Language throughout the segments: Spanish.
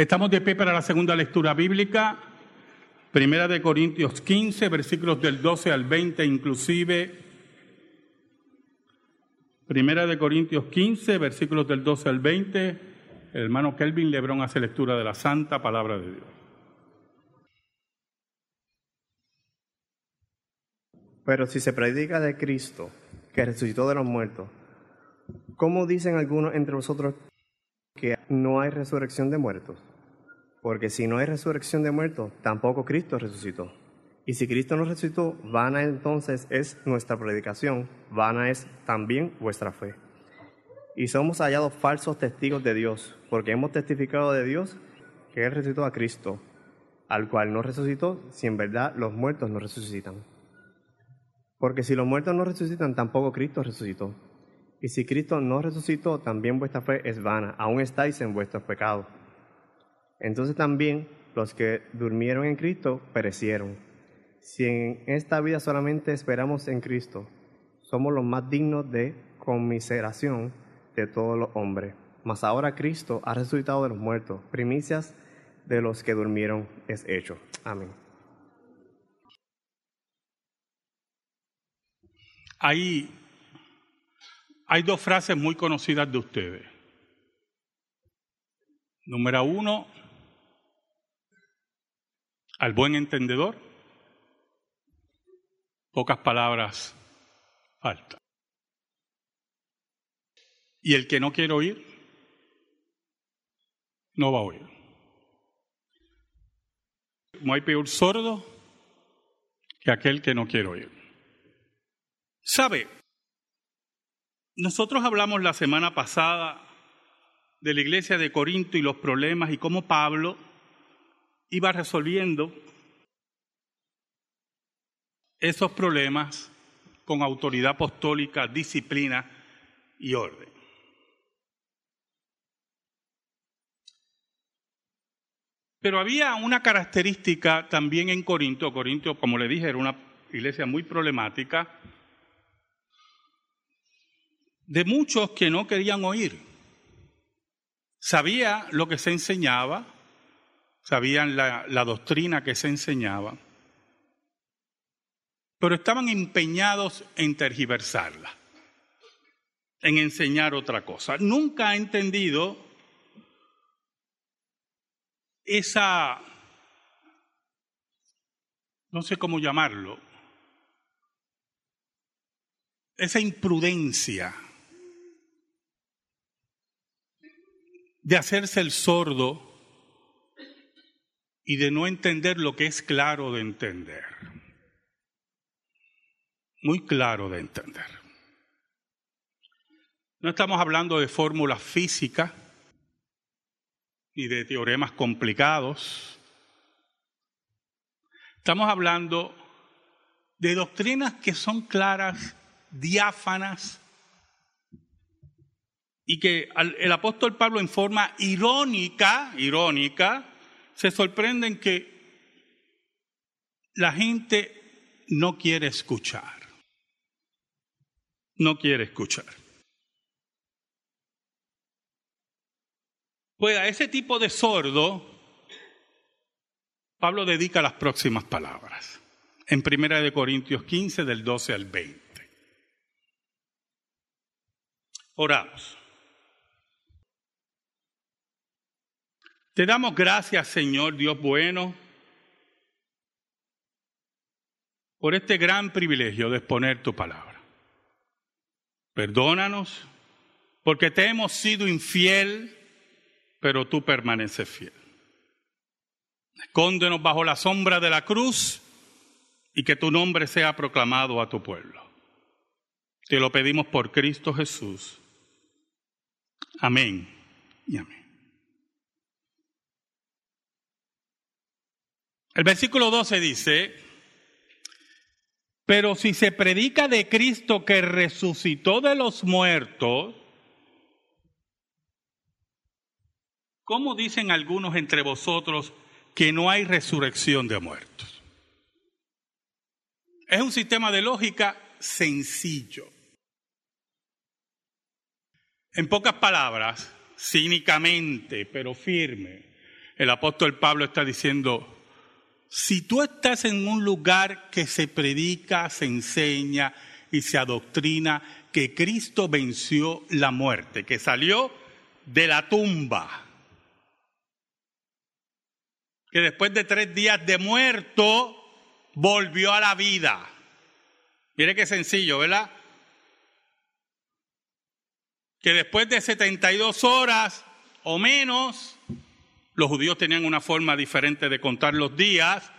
Estamos de pie para la segunda lectura bíblica, Primera de Corintios 15, versículos del 12 al 20 inclusive. Primera de Corintios 15, versículos del 12 al 20. El hermano Kelvin Lebrón hace lectura de la santa palabra de Dios. Pero si se predica de Cristo, que resucitó de los muertos, ¿cómo dicen algunos entre vosotros que no hay resurrección de muertos? Porque si no hay resurrección de muertos, tampoco Cristo resucitó. Y si Cristo no resucitó, vana entonces es nuestra predicación, vana es también vuestra fe. Y somos hallados falsos testigos de Dios, porque hemos testificado de Dios que Él resucitó a Cristo, al cual no resucitó, si en verdad los muertos no resucitan. Porque si los muertos no resucitan, tampoco Cristo resucitó. Y si Cristo no resucitó, también vuestra fe es vana, aún estáis en vuestros pecados. Entonces también los que durmieron en Cristo perecieron. Si en esta vida solamente esperamos en Cristo, somos los más dignos de conmiseración de todos los hombres. Mas ahora Cristo ha resucitado de los muertos, primicias de los que durmieron es hecho. Amén. Hay, hay dos frases muy conocidas de ustedes. Número uno, al buen entendedor, pocas palabras faltan. Y el que no quiere oír, no va a oír. No hay peor sordo que aquel que no quiere oír. ¿Sabe? Nosotros hablamos la semana pasada de la iglesia de Corinto y los problemas y cómo Pablo iba resolviendo esos problemas con autoridad apostólica, disciplina y orden. Pero había una característica también en Corinto. Corinto, como le dije, era una iglesia muy problemática de muchos que no querían oír. Sabía lo que se enseñaba, sabían la, la, doctrina que se enseñaba, pero estaban empeñados en tergiversarla, en enseñar otra cosa. Nunca ha entendido esa, no sé cómo llamarlo, esa imprudencia de hacerse el sordo y de no entender lo que es claro de entender. Muy claro de entender. No estamos hablando de fórmulas físicas ni de teoremas complicados. Estamos hablando de doctrinas que son claras, diáfanas, y que el apóstol Pablo en forma irónica, irónica, se sorprende en que la gente no quiere escuchar. No quiere escuchar. Pues a ese tipo de sordo, Pablo dedica las próximas palabras. En Primera de Corintios 15, del 12 al 20. Oramos. Te damos gracias, Señor Dios bueno, por este gran privilegio de exponer tu palabra. Perdónanos porque te hemos sido infiel, pero tú permaneces fiel. Escóndenos bajo la sombra de la cruz y que tu nombre sea proclamado a tu pueblo. Te lo pedimos por Cristo Jesús. Amén y amén. El versículo 12 dice, pero si se predica de Cristo que resucitó de los muertos, ¿cómo dicen algunos entre vosotros que no hay resurrección de muertos? Es un sistema de lógica sencillo. En pocas palabras, cínicamente, pero firme, el apóstol Pablo está diciendo, si tú estás en un lugar que se predica, se enseña y se adoctrina que Cristo venció la muerte, que salió de la tumba, que después de tres días de muerto volvió a la vida. Mire qué sencillo, ¿verdad? Que después de 72 horas o menos, los judíos tenían una forma diferente de contar los días.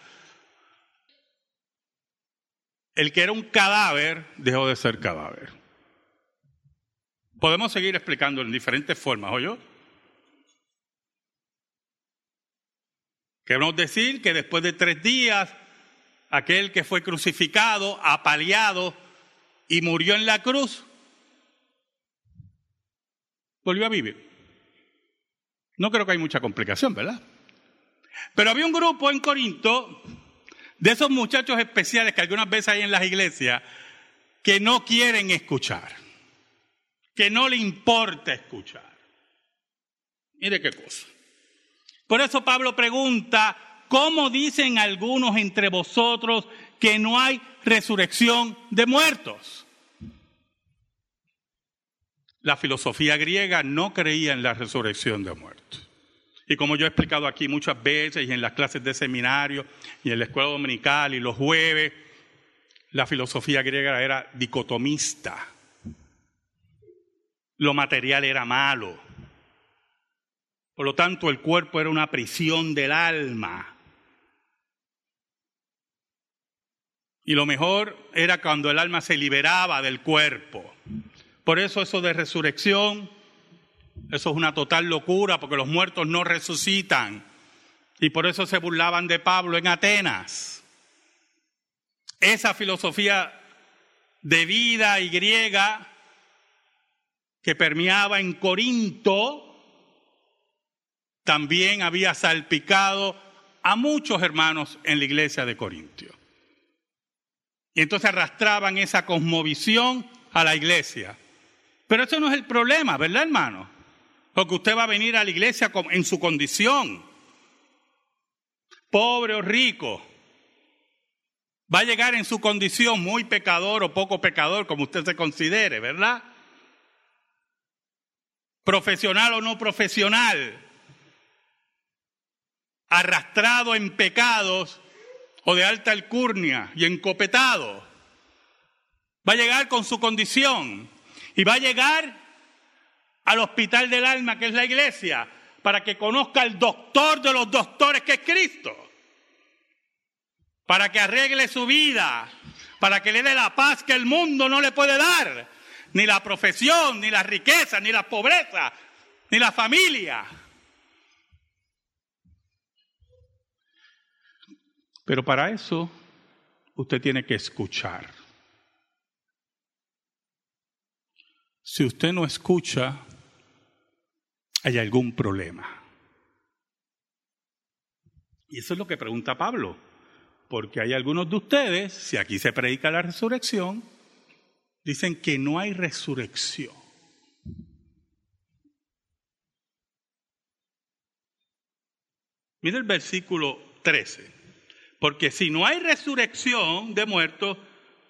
El que era un cadáver dejó de ser cadáver. Podemos seguir explicando en diferentes formas, ¿oye? Queremos decir que después de tres días, aquel que fue crucificado, apaleado y murió en la cruz, volvió a vivir. No creo que hay mucha complicación, ¿verdad? Pero había un grupo en Corinto de esos muchachos especiales que algunas veces hay en las iglesias que no quieren escuchar, que no le importa escuchar. Mire qué cosa. Por eso Pablo pregunta, ¿cómo dicen algunos entre vosotros que no hay resurrección de muertos? La filosofía griega no creía en la resurrección de muertos. Y como yo he explicado aquí muchas veces y en las clases de seminario y en la escuela dominical y los jueves, la filosofía griega era dicotomista. Lo material era malo. Por lo tanto, el cuerpo era una prisión del alma. Y lo mejor era cuando el alma se liberaba del cuerpo. Por eso eso de resurrección, eso es una total locura, porque los muertos no resucitan. Y por eso se burlaban de Pablo en Atenas. Esa filosofía de vida y griega que permeaba en Corinto, también había salpicado a muchos hermanos en la iglesia de Corintio. Y entonces arrastraban esa cosmovisión a la iglesia. Pero eso no es el problema, ¿verdad, hermano? Porque usted va a venir a la iglesia en su condición, pobre o rico. Va a llegar en su condición muy pecador o poco pecador, como usted se considere, ¿verdad? Profesional o no profesional. Arrastrado en pecados o de alta alcurnia y encopetado. Va a llegar con su condición. Y va a llegar al hospital del alma, que es la iglesia, para que conozca al doctor de los doctores, que es Cristo. Para que arregle su vida, para que le dé la paz que el mundo no le puede dar. Ni la profesión, ni la riqueza, ni la pobreza, ni la familia. Pero para eso usted tiene que escuchar. Si usted no escucha, hay algún problema. Y eso es lo que pregunta Pablo, porque hay algunos de ustedes, si aquí se predica la resurrección, dicen que no hay resurrección. Mira el versículo 13, porque si no hay resurrección de muertos,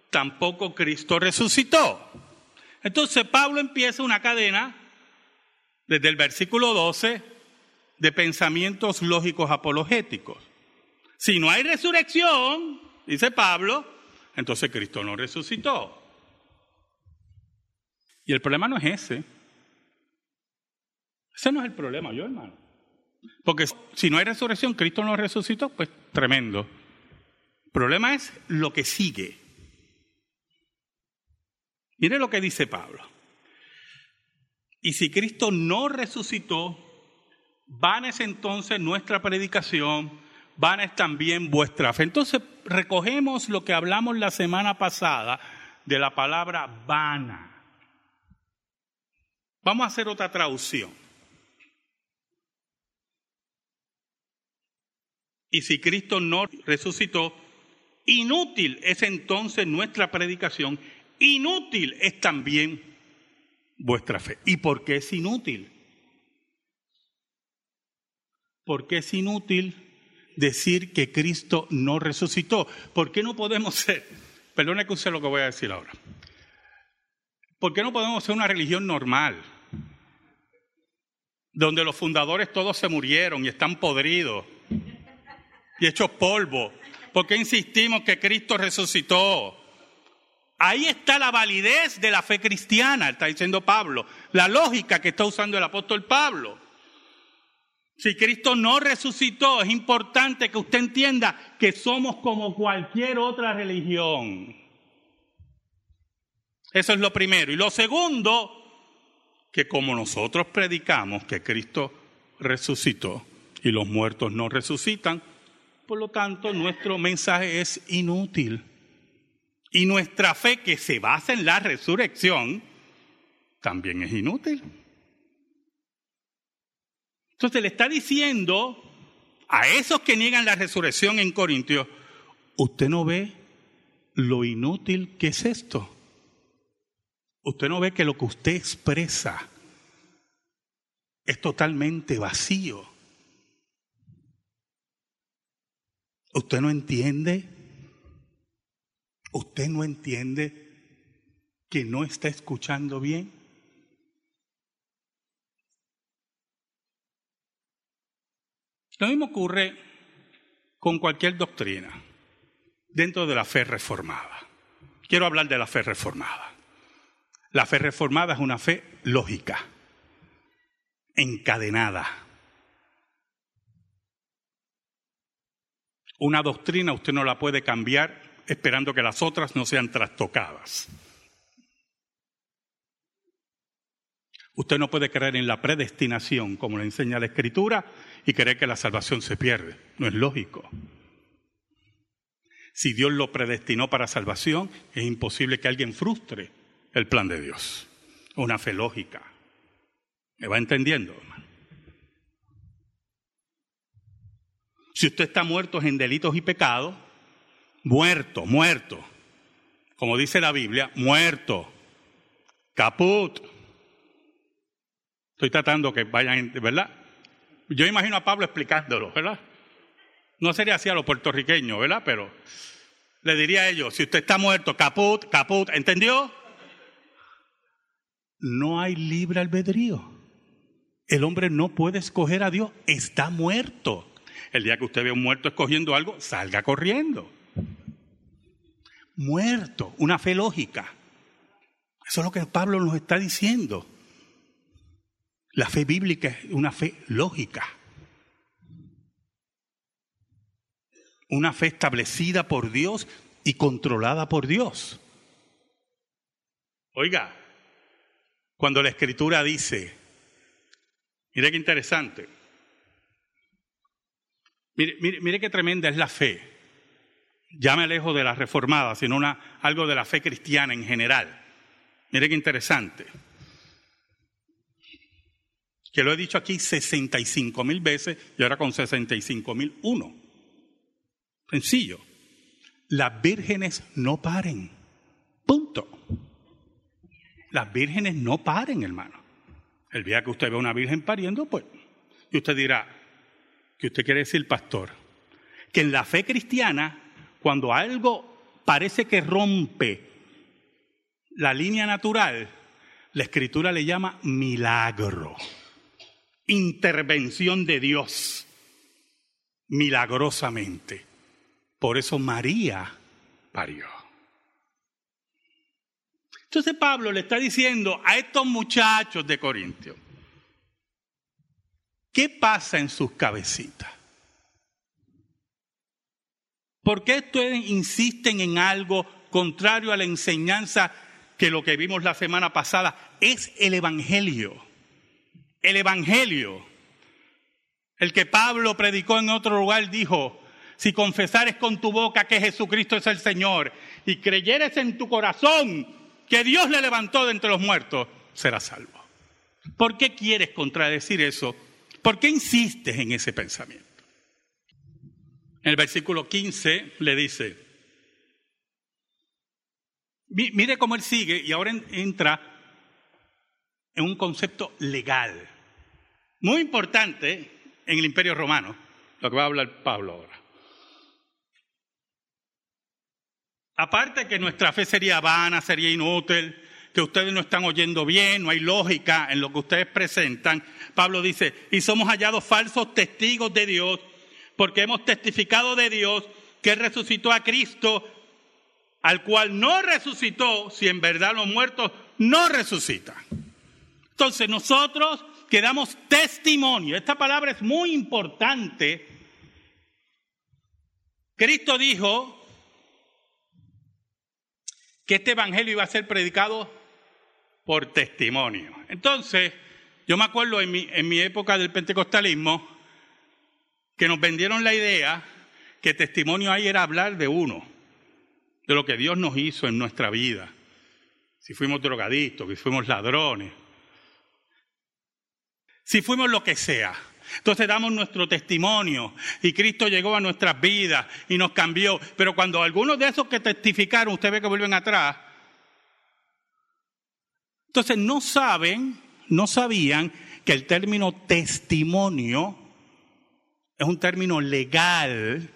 tampoco Cristo resucitó. Entonces Pablo empieza una cadena desde el versículo 12 de pensamientos lógicos apologéticos. Si no hay resurrección, dice Pablo, entonces Cristo no resucitó. Y el problema no es ese. Ese no es el problema, yo hermano. Porque si no hay resurrección, Cristo no resucitó, pues tremendo. El problema es lo que sigue. Mire lo que dice Pablo. Y si Cristo no resucitó, van es entonces nuestra predicación, van es también vuestra fe. Entonces recogemos lo que hablamos la semana pasada de la palabra vana. Vamos a hacer otra traducción. Y si Cristo no resucitó, inútil es entonces nuestra predicación Inútil es también vuestra fe. ¿Y por qué es inútil? porque es inútil decir que Cristo no resucitó. ¿Por qué no podemos ser, perdone que use lo que voy a decir ahora, ¿por qué no podemos ser una religión normal? Donde los fundadores todos se murieron y están podridos y hechos polvo. ¿Por qué insistimos que Cristo resucitó? Ahí está la validez de la fe cristiana, está diciendo Pablo, la lógica que está usando el apóstol Pablo. Si Cristo no resucitó, es importante que usted entienda que somos como cualquier otra religión. Eso es lo primero. Y lo segundo, que como nosotros predicamos que Cristo resucitó y los muertos no resucitan, por lo tanto nuestro mensaje es inútil. Y nuestra fe que se basa en la resurrección también es inútil. Entonces le está diciendo a esos que niegan la resurrección en Corintios, usted no ve lo inútil que es esto. Usted no ve que lo que usted expresa es totalmente vacío. Usted no entiende. Usted no entiende que no está escuchando bien. Lo mismo ocurre con cualquier doctrina dentro de la fe reformada. Quiero hablar de la fe reformada. La fe reformada es una fe lógica, encadenada. Una doctrina usted no la puede cambiar esperando que las otras no sean trastocadas. Usted no puede creer en la predestinación, como le enseña la Escritura, y creer que la salvación se pierde. No es lógico. Si Dios lo predestinó para salvación, es imposible que alguien frustre el plan de Dios. Una fe lógica. ¿Me va entendiendo? Si usted está muerto en delitos y pecados, muerto, muerto, como dice la Biblia, muerto, caput. Estoy tratando que vayan, ¿verdad? Yo imagino a Pablo explicándolo, ¿verdad? No sería así a los puertorriqueños, ¿verdad? Pero le diría a ellos, si usted está muerto, caput, caput, ¿entendió? No hay libre albedrío. El hombre no puede escoger a Dios, está muerto. El día que usted ve a un muerto escogiendo algo, salga corriendo. Muerto, una fe lógica. Eso es lo que Pablo nos está diciendo. La fe bíblica es una fe lógica. Una fe establecida por Dios y controlada por Dios. Oiga, cuando la escritura dice, mire qué interesante, mire, mire, qué tremenda es la fe. Ya me alejo de la reformada, sino una, algo de la fe cristiana en general. Mire qué interesante que lo he dicho aquí 65 mil veces y ahora con 65 mil uno. Sencillo. Las vírgenes no paren. Punto. Las vírgenes no paren, hermano. El día que usted ve a una virgen pariendo, pues, y usted dirá, ¿qué usted quiere decir, pastor? Que en la fe cristiana, cuando algo parece que rompe la línea natural, la escritura le llama milagro intervención de Dios milagrosamente. Por eso María parió. Entonces Pablo le está diciendo a estos muchachos de Corintio, ¿qué pasa en sus cabecitas? ¿Por qué ustedes insisten en algo contrario a la enseñanza que lo que vimos la semana pasada es el Evangelio? el Evangelio. El que Pablo predicó en otro lugar dijo, si confesares con tu boca que Jesucristo es el Señor y creyeres en tu corazón que Dios le levantó de entre los muertos, serás salvo. ¿Por qué quieres contradecir eso? ¿Por qué insistes en ese pensamiento? En el versículo 15 le dice, mire cómo él sigue y ahora entra en un concepto legal. Muy importante en el imperio romano, lo que va a hablar Pablo ahora. Aparte que nuestra fe sería vana, sería inútil, que ustedes no están oyendo bien, no hay lógica en lo que ustedes presentan, Pablo dice, y somos hallados falsos testigos de Dios, porque hemos testificado de Dios que resucitó a Cristo, al cual no resucitó si en verdad los muertos no resucitan. Entonces nosotros que damos testimonio, esta palabra es muy importante. Cristo dijo que este evangelio iba a ser predicado por testimonio. Entonces, yo me acuerdo en mi, en mi época del pentecostalismo que nos vendieron la idea que testimonio ahí era hablar de uno, de lo que Dios nos hizo en nuestra vida. Si fuimos drogadictos, si fuimos ladrones, si fuimos lo que sea. Entonces damos nuestro testimonio y Cristo llegó a nuestras vidas y nos cambió. Pero cuando algunos de esos que testificaron, usted ve que vuelven atrás, entonces no saben, no sabían que el término testimonio es un término legal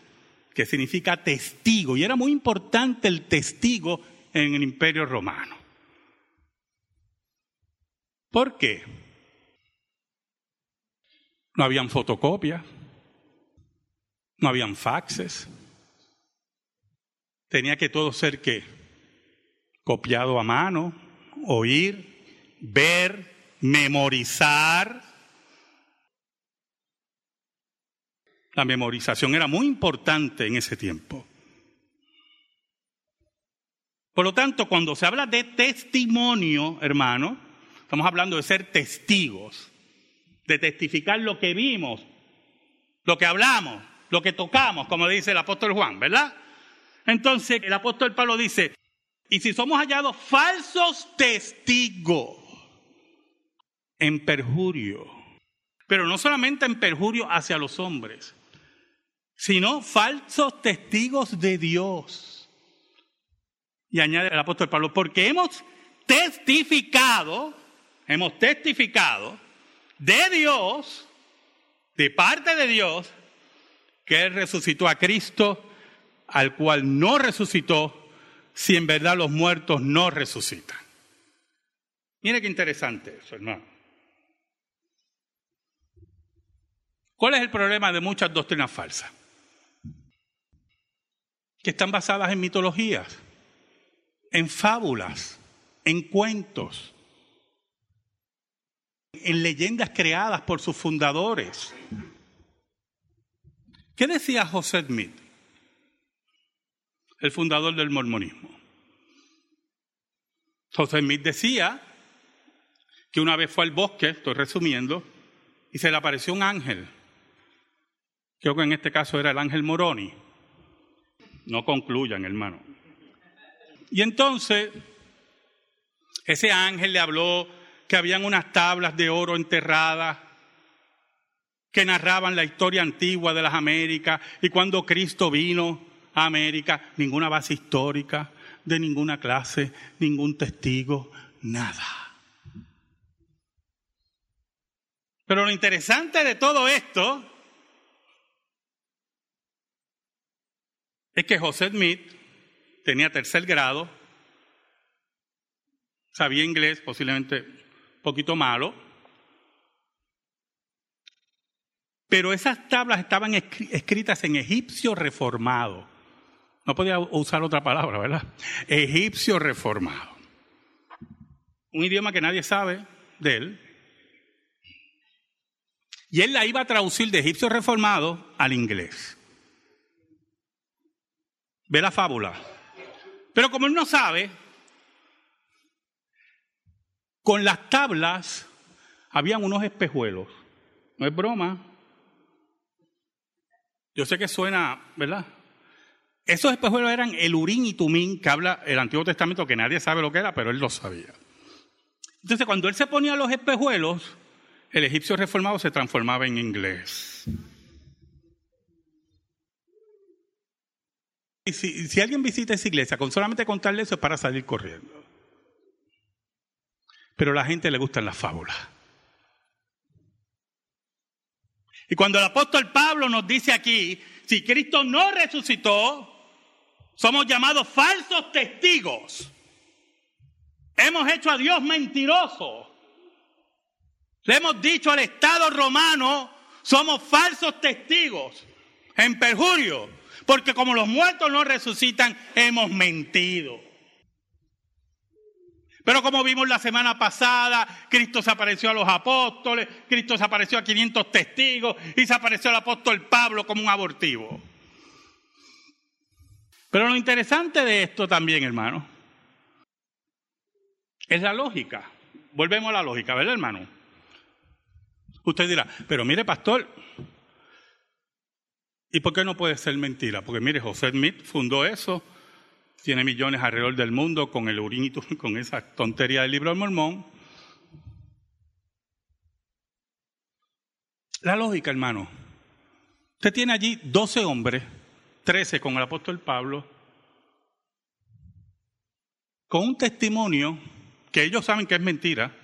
que significa testigo. Y era muy importante el testigo en el imperio romano. ¿Por qué? No habían fotocopias, no habían faxes. Tenía que todo ser que copiado a mano, oír, ver, memorizar. La memorización era muy importante en ese tiempo. Por lo tanto, cuando se habla de testimonio, hermano, estamos hablando de ser testigos de testificar lo que vimos, lo que hablamos, lo que tocamos, como dice el apóstol Juan, ¿verdad? Entonces el apóstol Pablo dice, y si somos hallados falsos testigos en perjurio, pero no solamente en perjurio hacia los hombres, sino falsos testigos de Dios. Y añade el apóstol Pablo, porque hemos testificado, hemos testificado de Dios, de parte de Dios, que Él resucitó a Cristo, al cual no resucitó, si en verdad los muertos no resucitan. Mire qué interesante eso, hermano. ¿Cuál es el problema de muchas doctrinas falsas? Que están basadas en mitologías, en fábulas, en cuentos en leyendas creadas por sus fundadores. ¿Qué decía José Smith, el fundador del mormonismo? José Smith decía que una vez fue al bosque, estoy resumiendo, y se le apareció un ángel. Creo que en este caso era el ángel Moroni. No concluyan, hermano. Y entonces, ese ángel le habló que habían unas tablas de oro enterradas que narraban la historia antigua de las Américas y cuando Cristo vino a América, ninguna base histórica, de ninguna clase, ningún testigo, nada. Pero lo interesante de todo esto es que José Smith tenía tercer grado, sabía inglés, posiblemente poquito malo. Pero esas tablas estaban escritas en egipcio reformado. No podía usar otra palabra, ¿verdad? Egipcio reformado. Un idioma que nadie sabe de él. Y él la iba a traducir de egipcio reformado al inglés. Ve la fábula. Pero como él no sabe, con las tablas habían unos espejuelos. No es broma. Yo sé que suena, ¿verdad? Esos espejuelos eran el urín y tumín que habla el Antiguo Testamento, que nadie sabe lo que era, pero él lo sabía. Entonces, cuando él se ponía los espejuelos, el egipcio reformado se transformaba en inglés. Si, alguien visita esa iglesia, con solamente contarle eso es para salir corriendo. Pero a la gente le gustan las fábulas. Y cuando el apóstol Pablo nos dice aquí, si Cristo no resucitó, somos llamados falsos testigos. Hemos hecho a Dios mentiroso. Le hemos dicho al Estado romano, somos falsos testigos, en perjurio, porque como los muertos no resucitan, hemos mentido. Pero como vimos la semana pasada, Cristo se apareció a los apóstoles, Cristo se apareció a 500 testigos y se apareció al apóstol Pablo como un abortivo. Pero lo interesante de esto también, hermano, es la lógica. Volvemos a la lógica, ¿verdad, hermano? Usted dirá, pero mire, pastor, ¿y por qué no puede ser mentira? Porque mire, José Smith fundó eso tiene millones alrededor del mundo con el urinito, con esa tontería del libro del mormón. La lógica, hermano. Usted tiene allí 12 hombres, 13 con el apóstol Pablo, con un testimonio que ellos saben que es mentira,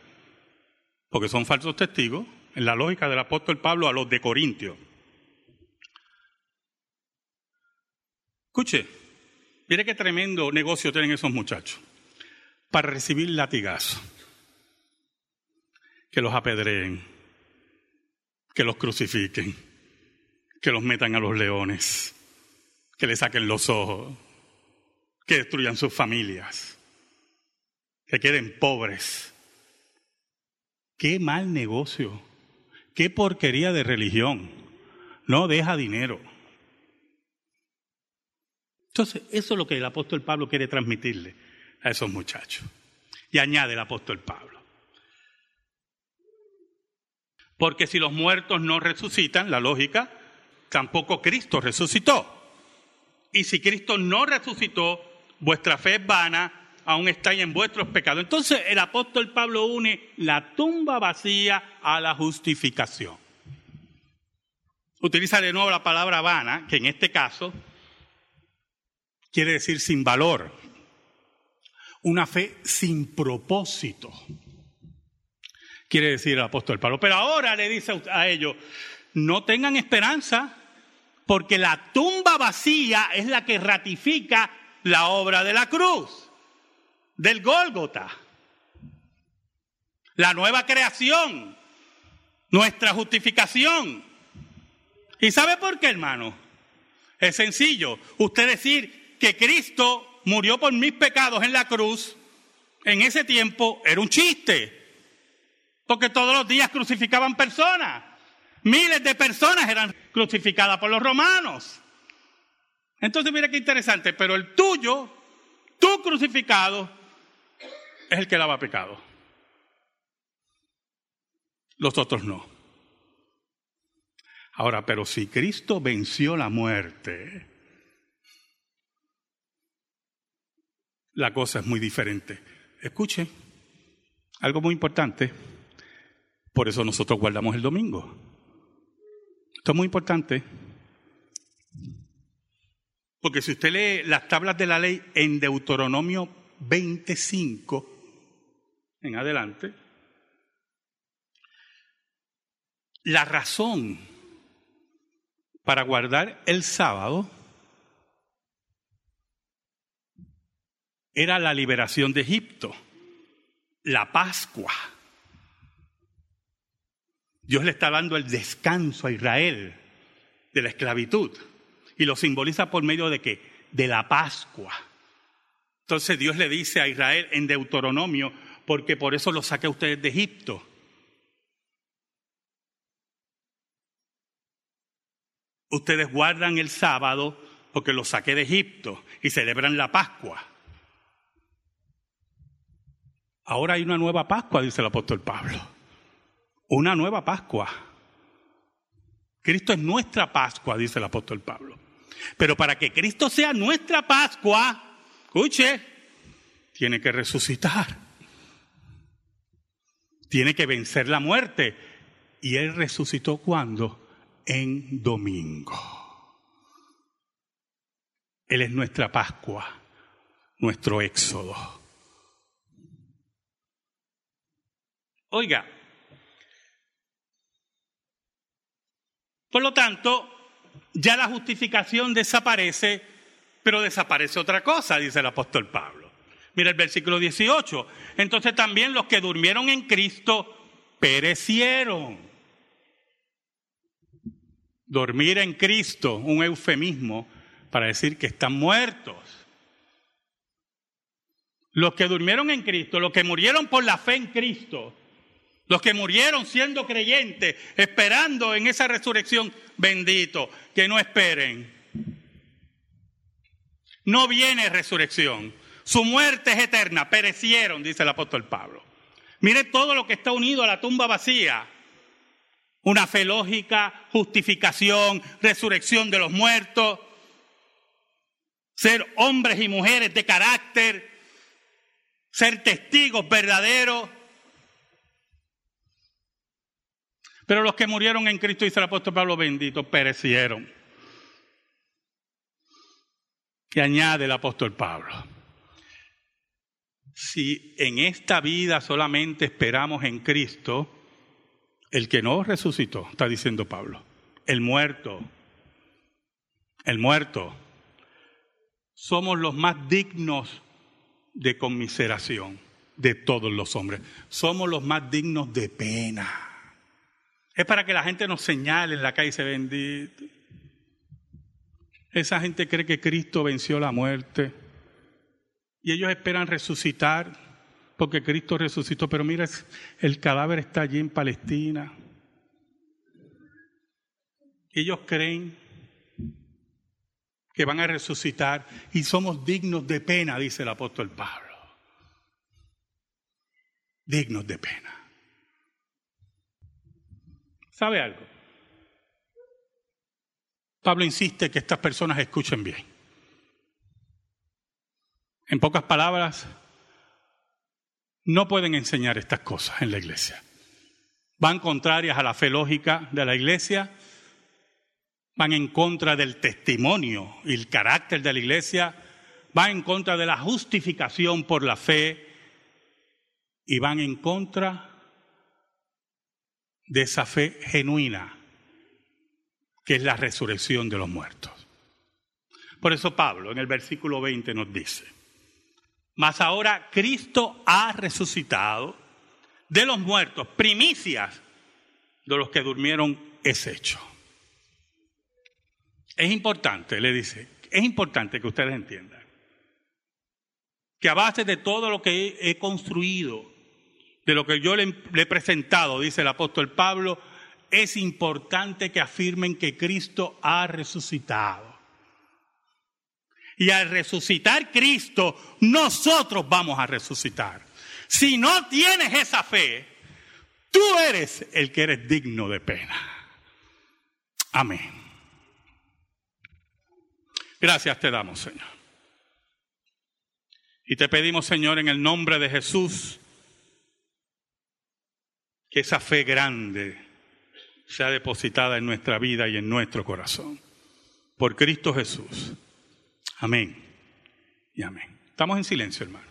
porque son falsos testigos, en la lógica del apóstol Pablo a los de Corintios. Escuche, Mire qué tremendo negocio tienen esos muchachos para recibir latigazos, que los apedreen, que los crucifiquen, que los metan a los leones, que les saquen los ojos, que destruyan sus familias, que queden pobres. Qué mal negocio, qué porquería de religión. No deja dinero. Entonces, eso es lo que el apóstol Pablo quiere transmitirle a esos muchachos. Y añade el apóstol Pablo. Porque si los muertos no resucitan, la lógica, tampoco Cristo resucitó. Y si Cristo no resucitó, vuestra fe es vana, aún estáis en vuestros pecados. Entonces el apóstol Pablo une la tumba vacía a la justificación. Utiliza de nuevo la palabra vana, que en este caso quiere decir sin valor. Una fe sin propósito, quiere decir el apóstol Pablo. Pero ahora le dice a ellos, no tengan esperanza, porque la tumba vacía es la que ratifica la obra de la cruz, del Gólgota. La nueva creación, nuestra justificación. ¿Y sabe por qué, hermano? Es sencillo. Usted decir, que Cristo murió por mis pecados en la cruz, en ese tiempo era un chiste. Porque todos los días crucificaban personas. Miles de personas eran crucificadas por los romanos. Entonces, mira qué interesante, pero el tuyo, tu crucificado, es el que lava pecado. Los otros no. Ahora, pero si Cristo venció la muerte, la cosa es muy diferente. Escuche, algo muy importante, por eso nosotros guardamos el domingo. Esto es muy importante, porque si usted lee las tablas de la ley en Deuteronomio 25 en adelante, la razón para guardar el sábado era la liberación de Egipto, la Pascua. Dios le está dando el descanso a Israel de la esclavitud y lo simboliza por medio de qué? De la Pascua. Entonces Dios le dice a Israel en Deuteronomio, porque por eso lo saqué a ustedes de Egipto. Ustedes guardan el sábado porque los saqué de Egipto y celebran la Pascua. Ahora hay una nueva Pascua, dice el apóstol Pablo. Una nueva Pascua. Cristo es nuestra Pascua, dice el apóstol Pablo. Pero para que Cristo sea nuestra Pascua, escuche, tiene que resucitar. Tiene que vencer la muerte. Y Él resucitó cuando? En domingo. Él es nuestra Pascua, nuestro éxodo. Oiga, Por lo tanto, ya la justificación desaparece, pero desaparece otra cosa, dice el apóstol Pablo. Mira el versículo 18. Entonces también los que durmieron en Cristo perecieron. Dormir en Cristo, un eufemismo para decir que están muertos. Los que durmieron en Cristo, los que murieron por la fe en Cristo, los que murieron siendo creyentes, esperando en esa resurrección, bendito, que no esperen. No viene resurrección. Su muerte es eterna. Perecieron, dice el apóstol Pablo. Mire todo lo que está unido a la tumba vacía. Una fe lógica, justificación, resurrección de los muertos, ser hombres y mujeres de carácter, ser testigos verdaderos. Pero los que murieron en Cristo, dice el apóstol Pablo bendito, perecieron. Y añade el apóstol Pablo, si en esta vida solamente esperamos en Cristo, el que no resucitó, está diciendo Pablo, el muerto, el muerto, somos los más dignos de conmiseración de todos los hombres. Somos los más dignos de pena. Es para que la gente nos señale en la calle se bendito. Esa gente cree que Cristo venció la muerte y ellos esperan resucitar porque Cristo resucitó. Pero mira, el cadáver está allí en Palestina. Ellos creen que van a resucitar y somos dignos de pena, dice el apóstol Pablo. Dignos de pena. ¿Sabe algo? Pablo insiste que estas personas escuchen bien. En pocas palabras, no pueden enseñar estas cosas en la iglesia. Van contrarias a la fe lógica de la iglesia van en contra del testimonio y el carácter de la iglesia, van en contra de la justificación por la fe y van en contra de esa fe genuina que es la resurrección de los muertos. Por eso Pablo en el versículo 20 nos dice, mas ahora Cristo ha resucitado de los muertos, primicias de los que durmieron es hecho. Es importante, le dice, es importante que ustedes entiendan que a base de todo lo que he, construido, de lo que yo le, he presentado, dice el apóstol Pablo, es importante que afirmen que Cristo ha resucitado. Y al resucitar Cristo, nosotros vamos a resucitar. Si no tienes esa fe, tú eres el que eres digno de pena. Amén. Gracias te damos, Señor. Y te pedimos, Señor, en el nombre de Jesús, que esa fe grande sea depositada en nuestra vida y en nuestro corazón. Por Cristo Jesús. Amén. Y amén. Estamos en silencio, hermano.